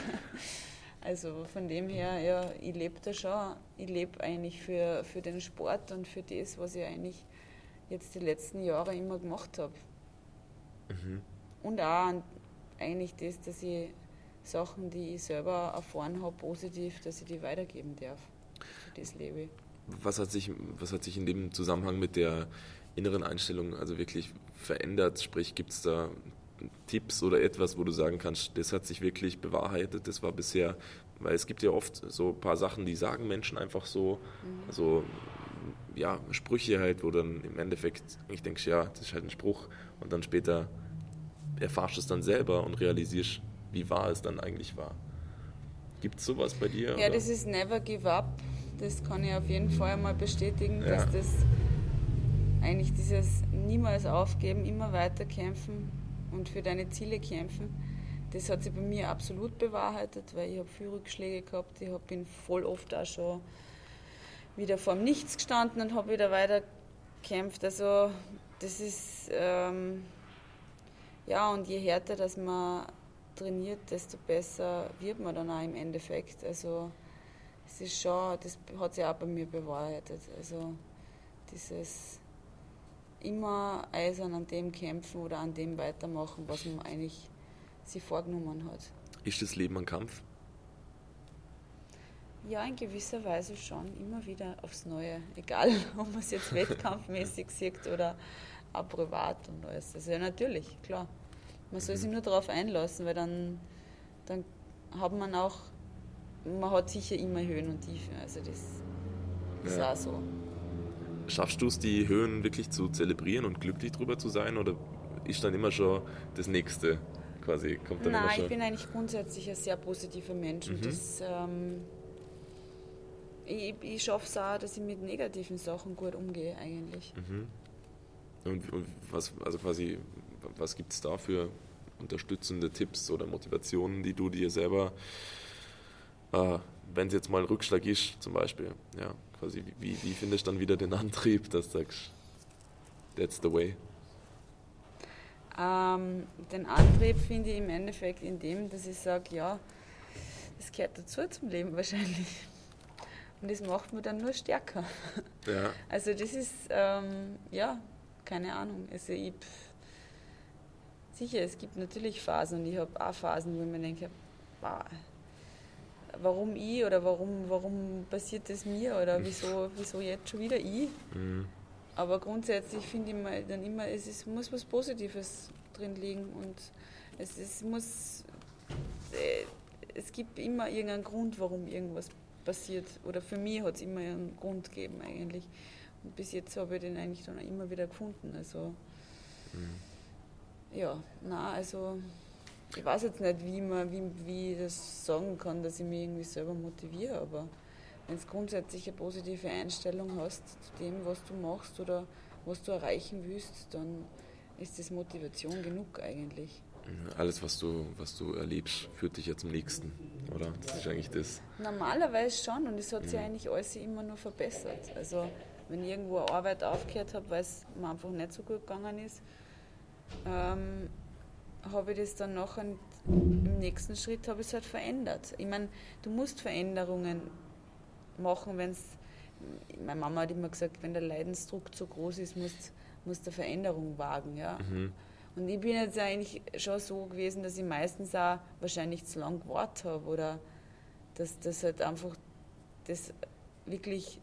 Also von dem her, ja, ich lebe da schon. Ich lebe eigentlich für, für den Sport und für das, was ich eigentlich jetzt die letzten Jahre immer gemacht habe. Mhm. Und auch eigentlich das, dass ich Sachen, die ich selber erfahren habe, positiv, dass ich die weitergeben darf. Für das lebe ich. Was hat sich, was hat sich in dem Zusammenhang mit der inneren Einstellung also wirklich verändert? Sprich, gibt es da Tipps oder etwas, wo du sagen kannst, das hat sich wirklich bewahrheitet, das war bisher, weil es gibt ja oft so ein paar Sachen, die sagen Menschen einfach so, mhm. also ja, Sprüche halt, wo dann im Endeffekt ich denke, ja, das ist halt ein Spruch und dann später erfahrst du es dann selber und realisierst, wie wahr es dann eigentlich war. Gibt es sowas bei dir? Ja, oder? das ist Never Give Up. Das kann ich auf jeden Fall mal bestätigen, ja. dass das eigentlich dieses niemals aufgeben, immer weiter kämpfen und für deine Ziele kämpfen, das hat sich bei mir absolut bewahrheitet, weil ich habe viele Rückschläge gehabt. Ich bin voll oft auch schon wieder vor dem Nichts gestanden und habe wieder weiter gekämpft. Also das ist ähm, ja und je härter, dass man trainiert, desto besser wird man dann auch im Endeffekt. Also es ist schon, das hat sich auch bei mir bewahrheitet. Also dieses immer eisern an dem kämpfen oder an dem weitermachen, was man eigentlich sich vorgenommen hat. Ist das Leben ein Kampf? Ja, in gewisser Weise schon. Immer wieder aufs Neue. Egal, ob man es jetzt wettkampfmäßig sieht oder auch privat und alles. Also ja, natürlich, klar. Man soll sich mhm. nur darauf einlassen, weil dann, dann hat man auch, man hat sicher immer Höhen und Tiefen. Also das ist ja. auch so. Schaffst du es, die Höhen wirklich zu zelebrieren und glücklich drüber zu sein oder ist dann immer schon das Nächste quasi? Kommt dann Nein, immer schon? ich bin eigentlich grundsätzlich ein sehr positiver Mensch mhm. und das, ähm, ich, ich schaffe es auch, dass ich mit negativen Sachen gut umgehe eigentlich. Mhm. Und, und, was, also quasi, was gibt es da für unterstützende Tipps oder Motivationen, die du dir selber, äh, wenn es jetzt mal ein Rückschlag ist zum Beispiel, ja, quasi, wie, wie findest du dann wieder den Antrieb, dass du sagst, that's the way? Ähm, den Antrieb finde ich im Endeffekt in dem, dass ich sage, ja, das gehört dazu zum Leben wahrscheinlich. Und das macht mich dann nur stärker. Ja. Also das ist, ähm, ja, keine Ahnung. Also ich, sicher, es gibt natürlich Phasen und ich habe auch Phasen, wo ich mir denke, wow, warum ich oder warum, warum passiert das mir oder wieso, wieso jetzt schon wieder ich. Mhm. Aber grundsätzlich finde ich mal dann immer, es ist, muss was Positives drin liegen und es, es muss, äh, es gibt immer irgendeinen Grund, warum irgendwas passiert. Oder für mich hat es immer einen Grund gegeben eigentlich. Und bis jetzt habe ich den eigentlich dann immer wieder gefunden. Also mhm. ja, na also ich weiß jetzt nicht, wie man, wie, wie ich das sagen kann, dass ich mich irgendwie selber motiviere, aber wenn du grundsätzlich eine positive Einstellung hast zu dem, was du machst oder was du erreichen willst, dann ist das Motivation genug eigentlich. Alles, was du, was du erlebst, führt dich ja zum nächsten, oder? Das ist eigentlich das. Normalerweise schon und es hat sich ja. eigentlich alles immer nur verbessert. Also wenn ich irgendwo eine Arbeit aufgehört habe, weil es mir einfach nicht so gut gegangen ist, ähm, habe ich das dann nachher im nächsten Schritt habe ich es halt verändert. Ich meine, du musst Veränderungen machen, wenn es. Meine Mama hat immer gesagt, wenn der Leidensdruck zu groß ist, musst du eine Veränderung wagen. Ja? Mhm. Und ich bin jetzt eigentlich schon so gewesen, dass ich meistens auch wahrscheinlich zu lang gewartet habe oder dass das halt einfach das wirklich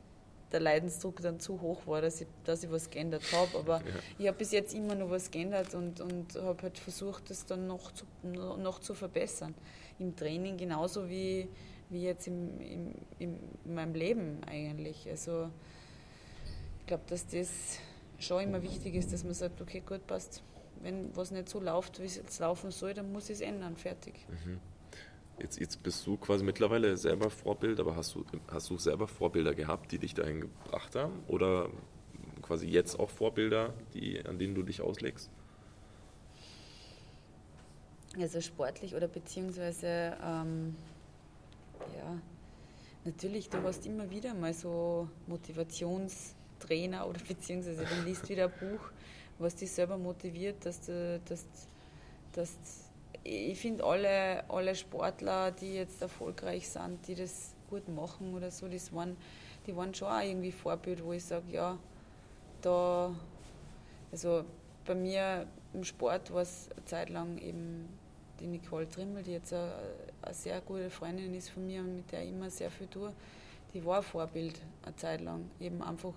der Leidensdruck dann zu hoch war, dass ich, dass ich was geändert habe. Aber ja. ich habe bis jetzt immer noch was geändert und, und habe halt versucht, das dann noch zu, noch zu verbessern. Im Training genauso wie, wie jetzt im, im, in meinem Leben eigentlich. Also ich glaube, dass das schon immer wichtig ist, dass man sagt, okay, gut, passt. Wenn was nicht so läuft, wie es jetzt laufen soll, dann muss ich es ändern, fertig. Mhm. Jetzt, jetzt bist du quasi mittlerweile selber Vorbild, aber hast du, hast du selber Vorbilder gehabt, die dich dahin gebracht haben? Oder quasi jetzt auch Vorbilder, die, an denen du dich auslegst? Also sportlich oder beziehungsweise, ähm, ja, natürlich, du hast immer wieder mal so Motivationstrainer oder beziehungsweise dann liest wieder ein Buch, was dich selber motiviert, dass du, dass, dass ich finde alle, alle Sportler, die jetzt erfolgreich sind, die das gut machen oder so, das waren, die waren schon auch irgendwie Vorbild, wo ich sage, ja, da, also bei mir im Sport war es eine Zeit lang eben die Nicole Trimmel, die jetzt eine, eine, sehr gute Freundin ist von mir und mit der ich immer sehr viel tue, die war ein Vorbild eine Zeit lang, eben einfach,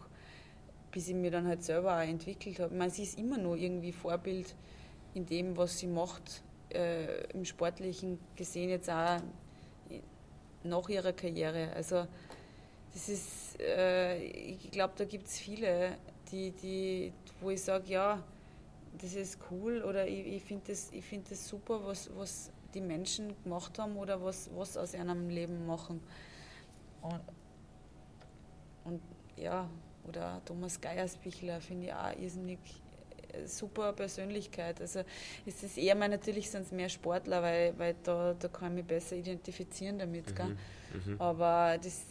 bis ich mir dann halt selber auch entwickelt habe. Ich meine, sie ist immer noch irgendwie Vorbild, in dem, was sie macht, äh, im Sportlichen gesehen, jetzt auch nach ihrer Karriere. Also das ist, äh, ich glaube, da gibt es viele, die, die, wo ich sage, ja, das ist cool oder ich, ich finde das, find das super, was, was die Menschen gemacht haben oder was, was aus ihrem Leben machen. Und, und ja, oder Thomas Geiersbichler finde ich auch irrsinnig super Persönlichkeit. Also ist es eher mal natürlich sind es mehr Sportler, weil, weil da, da kann ich mich besser identifizieren damit. Mhm, mhm. Aber das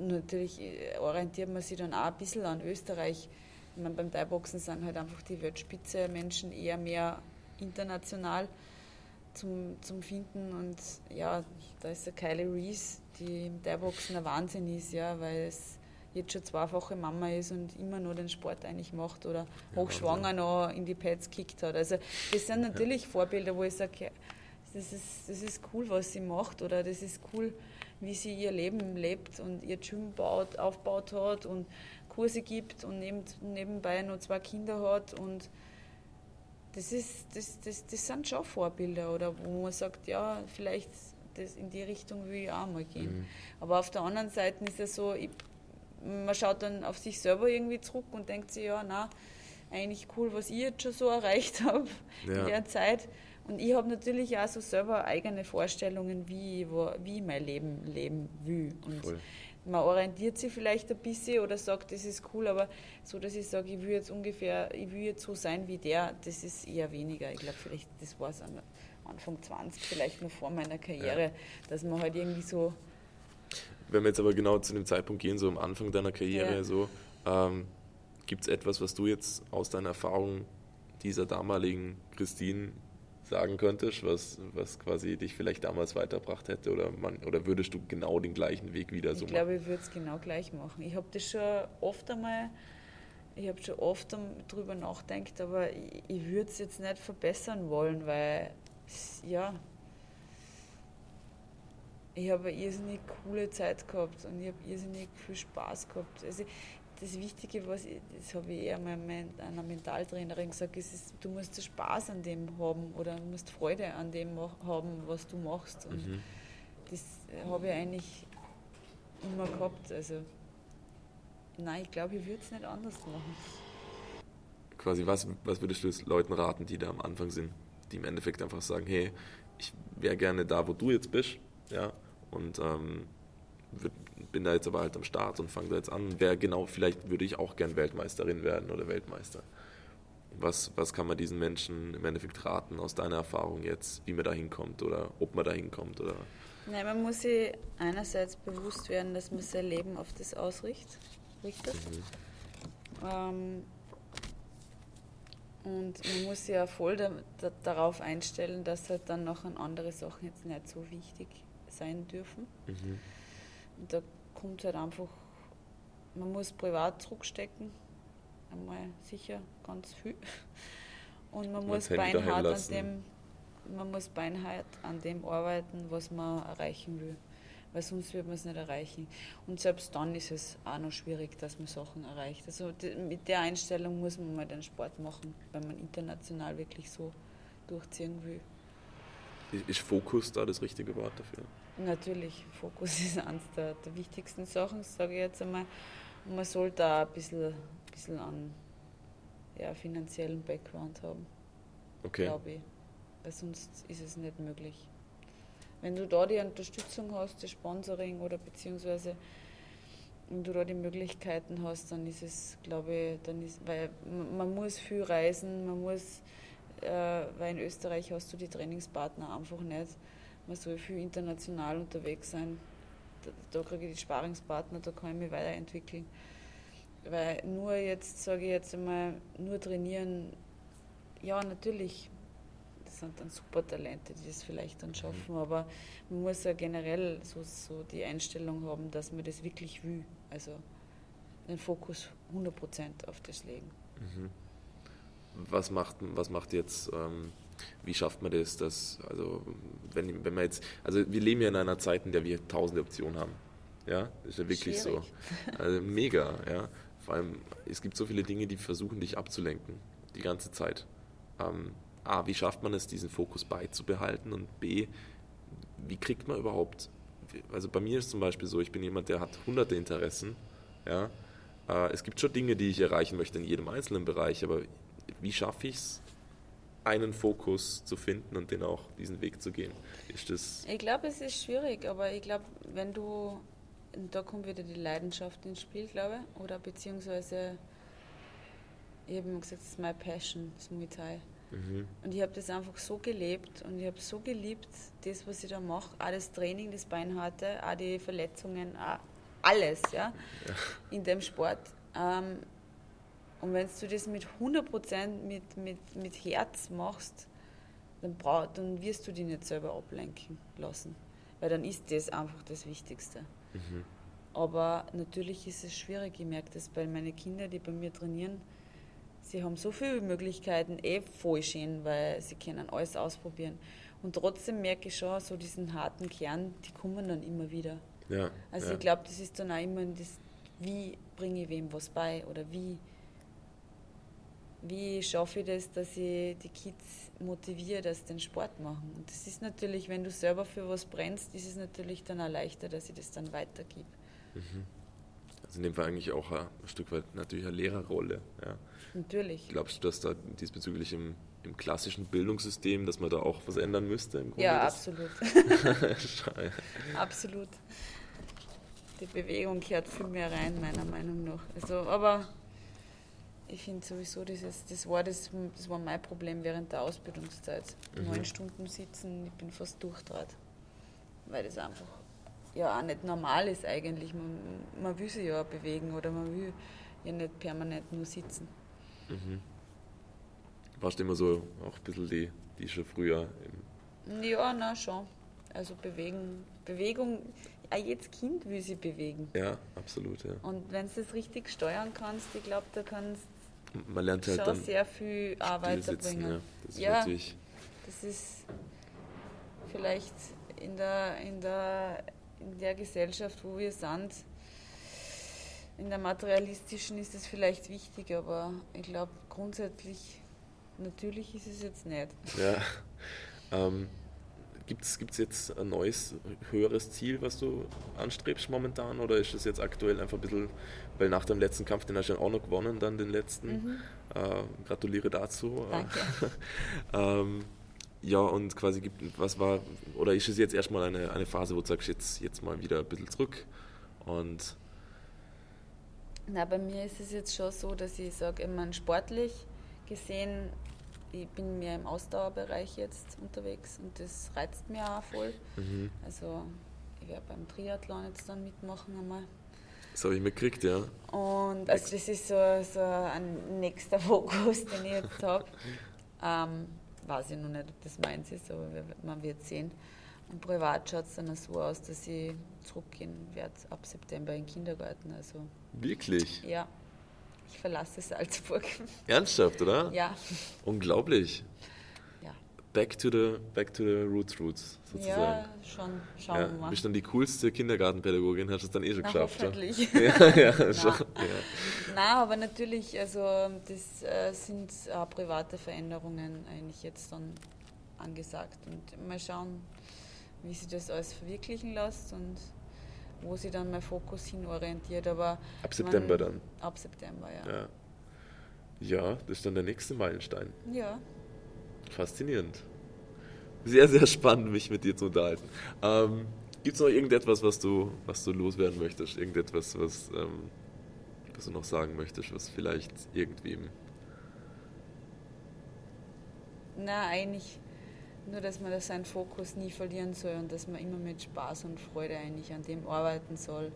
natürlich äh, orientiert man sich dann auch ein bisschen an Österreich. Ich meine, beim Thai-Boxen sind halt einfach die Weltspitze Menschen eher mehr international zum, zum Finden. Und ja, da ist der Kylie Reese, die im Thai-Boxen ein Wahnsinn ist, ja, weil es jetzt schon zweifache Mama ist und immer nur den Sport eigentlich macht oder ja, hochschwanger noch in die Pads kickt hat. Also das sind natürlich ja. Vorbilder, wo ich sage, das ist, das ist cool, was sie macht oder das ist cool, wie sie ihr Leben lebt und ihr Gym baut, aufgebaut hat und Kurse gibt und neben, nebenbei noch zwei Kinder hat und das, ist, das, das, das sind schon Vorbilder oder wo man sagt, ja, vielleicht das in die Richtung will ich auch mal gehen. Mhm. Aber auf der anderen Seite ist es so, ich, man schaut dann auf sich selber irgendwie zurück und denkt sich, ja, na, eigentlich cool, was ich jetzt schon so erreicht habe ja. in der Zeit. Und ich habe natürlich auch so selber eigene Vorstellungen, wie, wo, wie ich mein Leben leben will. Und Voll. man orientiert sich vielleicht ein bisschen oder sagt, das ist cool, aber so, dass ich sage, ich will jetzt ungefähr, ich will jetzt so sein wie der, das ist eher weniger. Ich glaube, vielleicht, das war es Anfang 20, vielleicht noch vor meiner Karriere, ja. dass man halt irgendwie so. Wenn wir jetzt aber genau zu dem Zeitpunkt gehen, so am Anfang deiner Karriere, ja. so, ähm, gibt es etwas, was du jetzt aus deiner Erfahrung dieser damaligen Christine sagen könntest, was, was quasi dich vielleicht damals weitergebracht hätte oder, man, oder würdest du genau den gleichen Weg wieder so machen? Ich glaube, ich würde es genau gleich machen. Ich habe das schon oft einmal, ich habe schon oft darüber nachgedacht, aber ich, ich würde es jetzt nicht verbessern wollen, weil ja, ich habe eine irrsinnig coole Zeit gehabt und ich habe irrsinnig viel Spaß gehabt. Also das Wichtige, was ich, das habe ich eher mal einer Mentaltrainerin gesagt, ist, du musst Spaß an dem haben oder du musst Freude an dem haben, was du machst. Und mhm. das habe ich eigentlich immer gehabt. Also nein, ich glaube, ich würde es nicht anders machen. Quasi, was, was würdest du Leuten raten, die da am Anfang sind, die im Endeffekt einfach sagen, hey, ich wäre gerne da, wo du jetzt bist, ja, und ähm, bin da jetzt aber halt am Start und fange da jetzt an. Wer genau, vielleicht würde ich auch gern Weltmeisterin werden oder Weltmeister. Was, was kann man diesen Menschen im Endeffekt raten aus deiner Erfahrung jetzt, wie man da hinkommt oder ob man da hinkommt? Oder? Nein, man muss sich einerseits bewusst werden, dass man sein Leben auf das ausrichtet. Richtet. Mhm. Ähm, und man muss sich ja voll da, da, darauf einstellen, dass halt dann noch andere Sachen jetzt nicht so wichtig sein dürfen. Mhm. Und da kommt halt einfach, man muss privat zurückstecken, einmal sicher ganz viel. Und man muss beinhart an dem, man muss beinhart an dem arbeiten, was man erreichen will. Weil sonst wird man es nicht erreichen. Und selbst dann ist es auch noch schwierig, dass man Sachen erreicht. Also mit der Einstellung muss man mal den Sport machen, wenn man international wirklich so durchziehen will. Ist Fokus da das richtige Wort dafür? Natürlich, Fokus ist eines der, der wichtigsten Sachen, sage ich jetzt einmal. Und man sollte auch ein bisschen, ein bisschen an ja, finanziellen Background haben. Okay. Glaube ich. Weil sonst ist es nicht möglich. Wenn du da die Unterstützung hast, das Sponsoring oder beziehungsweise wenn du da die Möglichkeiten hast, dann ist es, glaube ich, dann ist, weil man muss viel reisen, man muss, äh, weil in Österreich hast du die Trainingspartner einfach nicht man soll viel international unterwegs sein. Da, da kriege ich die Sparingspartner, da kann ich mich weiterentwickeln. Weil nur jetzt, sage ich jetzt einmal, nur trainieren, ja, natürlich, das sind dann super Talente, die das vielleicht dann schaffen, mhm. aber man muss ja generell so, so die Einstellung haben, dass man das wirklich will. Also den Fokus 100% auf das legen. Mhm. Was, macht, was macht jetzt. Ähm wie schafft man das, dass, also wenn, wenn man jetzt, also wir leben ja in einer Zeit, in der wir tausende Optionen haben. Ja, das ist ja wirklich Schwierig. so. Also mega, ja. Vor allem, es gibt so viele Dinge, die versuchen, dich abzulenken, die ganze Zeit. ähm, A, wie schafft man es, diesen Fokus beizubehalten und B, wie kriegt man überhaupt, also bei mir ist zum Beispiel so, ich bin jemand, der hat hunderte Interessen, ja, äh, es gibt schon Dinge, die ich erreichen möchte in jedem einzelnen Bereich, aber wie schaffe ich es, einen Fokus zu finden und den auch diesen Weg zu gehen? Ist das ich glaube, es ist schwierig, aber ich glaube, wenn du, da kommt wieder die Leidenschaft ins Spiel, glaube ich, oder beziehungsweise, ich habe immer gesagt, das ist meine Passion, das Muay Thai. Mhm. Und ich habe das einfach so gelebt und ich habe so geliebt, das, was ich da mache, auch das Training, das Beinharte, auch die Verletzungen, auch alles ja, ja. in dem Sport. Ähm, und wenn du das mit 100% mit, mit, mit Herz machst, dann, brauch, dann wirst du dich nicht selber ablenken lassen. Weil dann ist das einfach das Wichtigste. Mhm. Aber natürlich ist es schwierig. Ich merke das bei meinen Kindern, die bei mir trainieren. Sie haben so viele Möglichkeiten, eh voll schön, weil sie können alles ausprobieren. Und trotzdem merke ich schon, so diesen harten Kern, die kommen dann immer wieder. Ja, also ja. ich glaube, das ist dann auch immer das, wie bringe ich wem was bei oder wie, wie schaffe ich das, dass ich die Kids motiviere, dass sie den Sport machen. Und das ist natürlich, wenn du selber für was brennst, ist es natürlich dann auch leichter, dass ich das dann weitergebe. Mhm. Also in dem Fall eigentlich auch ein Stück weit natürlich eine Lehrerrolle. Ja. Natürlich. Glaubst du, dass da diesbezüglich im, im klassischen Bildungssystem, dass man da auch was ändern müsste? ja, absolut. absolut die Bewegung gehört viel mehr rein, meiner Meinung nach. Also, aber ich finde sowieso, dieses, das, war das, das war mein Problem während der Ausbildungszeit. Mhm. Neun Stunden sitzen, ich bin fast durchtrat. Weil das einfach ja auch nicht normal ist eigentlich. Man, man will sich ja auch bewegen oder man will ja nicht permanent nur sitzen. Mhm. Warst du immer so auch ein bisschen die, die schon früher im Ja, na schon. Also bewegen, Bewegung, auch jedes Kind will sich bewegen. Ja, absolut. Ja. Und wenn du das richtig steuern kannst, ich glaube, da kannst man lernt halt schon dann sehr viel Arbeit sitzen, Ja. Das ist ja, das ist vielleicht in der, in, der, in der Gesellschaft, wo wir sind, in der materialistischen ist es vielleicht wichtig, aber ich glaube grundsätzlich, natürlich ist es jetzt nicht. Ja. Ähm, Gibt es jetzt ein neues, höheres Ziel, was du anstrebst momentan? Oder ist es jetzt aktuell einfach ein bisschen, weil nach dem letzten Kampf, den hast du ja auch noch gewonnen, dann den letzten. Mhm. Äh, gratuliere dazu. Danke. ähm, ja, und quasi gibt, was war, oder ist es jetzt erstmal eine, eine Phase, wo du sagst, jetzt, jetzt mal wieder ein bisschen zurück und. Na, bei mir ist es jetzt schon so, dass ich sage, immer sportlich gesehen ich bin mehr im Ausdauerbereich jetzt unterwegs und das reizt mir auch voll. Mhm. Also ich werde beim Triathlon jetzt dann mitmachen einmal. Das habe ich mitgekriegt, ja. Und also das ist so, so ein nächster Fokus, den ich jetzt habe. Ähm, weiß ich noch nicht, ob das meins ist, aber man wird sehen. Und privat schaut es dann so aus, dass ich zurückgehen werde ab September in den Kindergarten. Also, Wirklich? Ja. Ich verlasse Salzburg. Ernsthaft, oder? Ja. Unglaublich. Ja. Back to the, back to the roots, roots, sozusagen. Ja, schon. Schauen ja, wir mal. Bist dann die coolste Kindergartenpädagogin, hast du es dann eh schon Na, geschafft. Hoffentlich. ja, ja, schon. Ja. Nein, aber natürlich, also das äh, sind äh, private Veränderungen eigentlich jetzt dann angesagt. Und mal schauen, wie sich das alles verwirklichen lässt und wo sich dann mein Fokus hin orientiert. Aber ab September man, dann? Ab September, ja. ja. Ja, das ist dann der nächste Meilenstein. Ja. Faszinierend. Sehr, sehr spannend, mich mit dir zu unterhalten. Ähm, Gibt es noch irgendetwas, was du, was du loswerden möchtest? Irgendetwas, was, ähm, was du noch sagen möchtest, was vielleicht irgendwem. Na, eigentlich nur, dass man seinen Fokus nie verlieren soll und dass man immer mit Spaß und Freude eigentlich an dem arbeiten soll,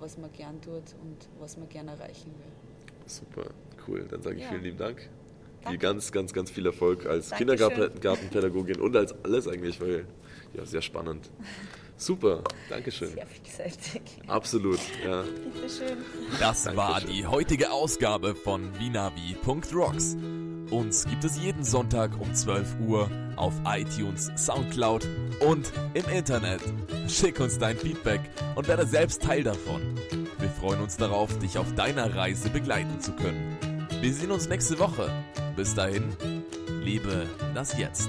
was man gern tut und was man gern erreichen will. Super, cool. Dann sage ich ja. vielen lieben Dank. Danke. Ganz, ganz, ganz viel Erfolg als Kindergartenpädagogin und als alles eigentlich, weil ja, sehr spannend. Super, Dankeschön. Sehr vielseitig. Absolut, ja. Bitteschön. Das Dankeschön. war die heutige Ausgabe von Vinavi.rocks. Uns gibt es jeden Sonntag um 12 Uhr auf iTunes, Soundcloud und im Internet. Schick uns dein Feedback und werde selbst Teil davon. Wir freuen uns darauf, dich auf deiner Reise begleiten zu können. Wir sehen uns nächste Woche. Bis dahin, liebe das Jetzt.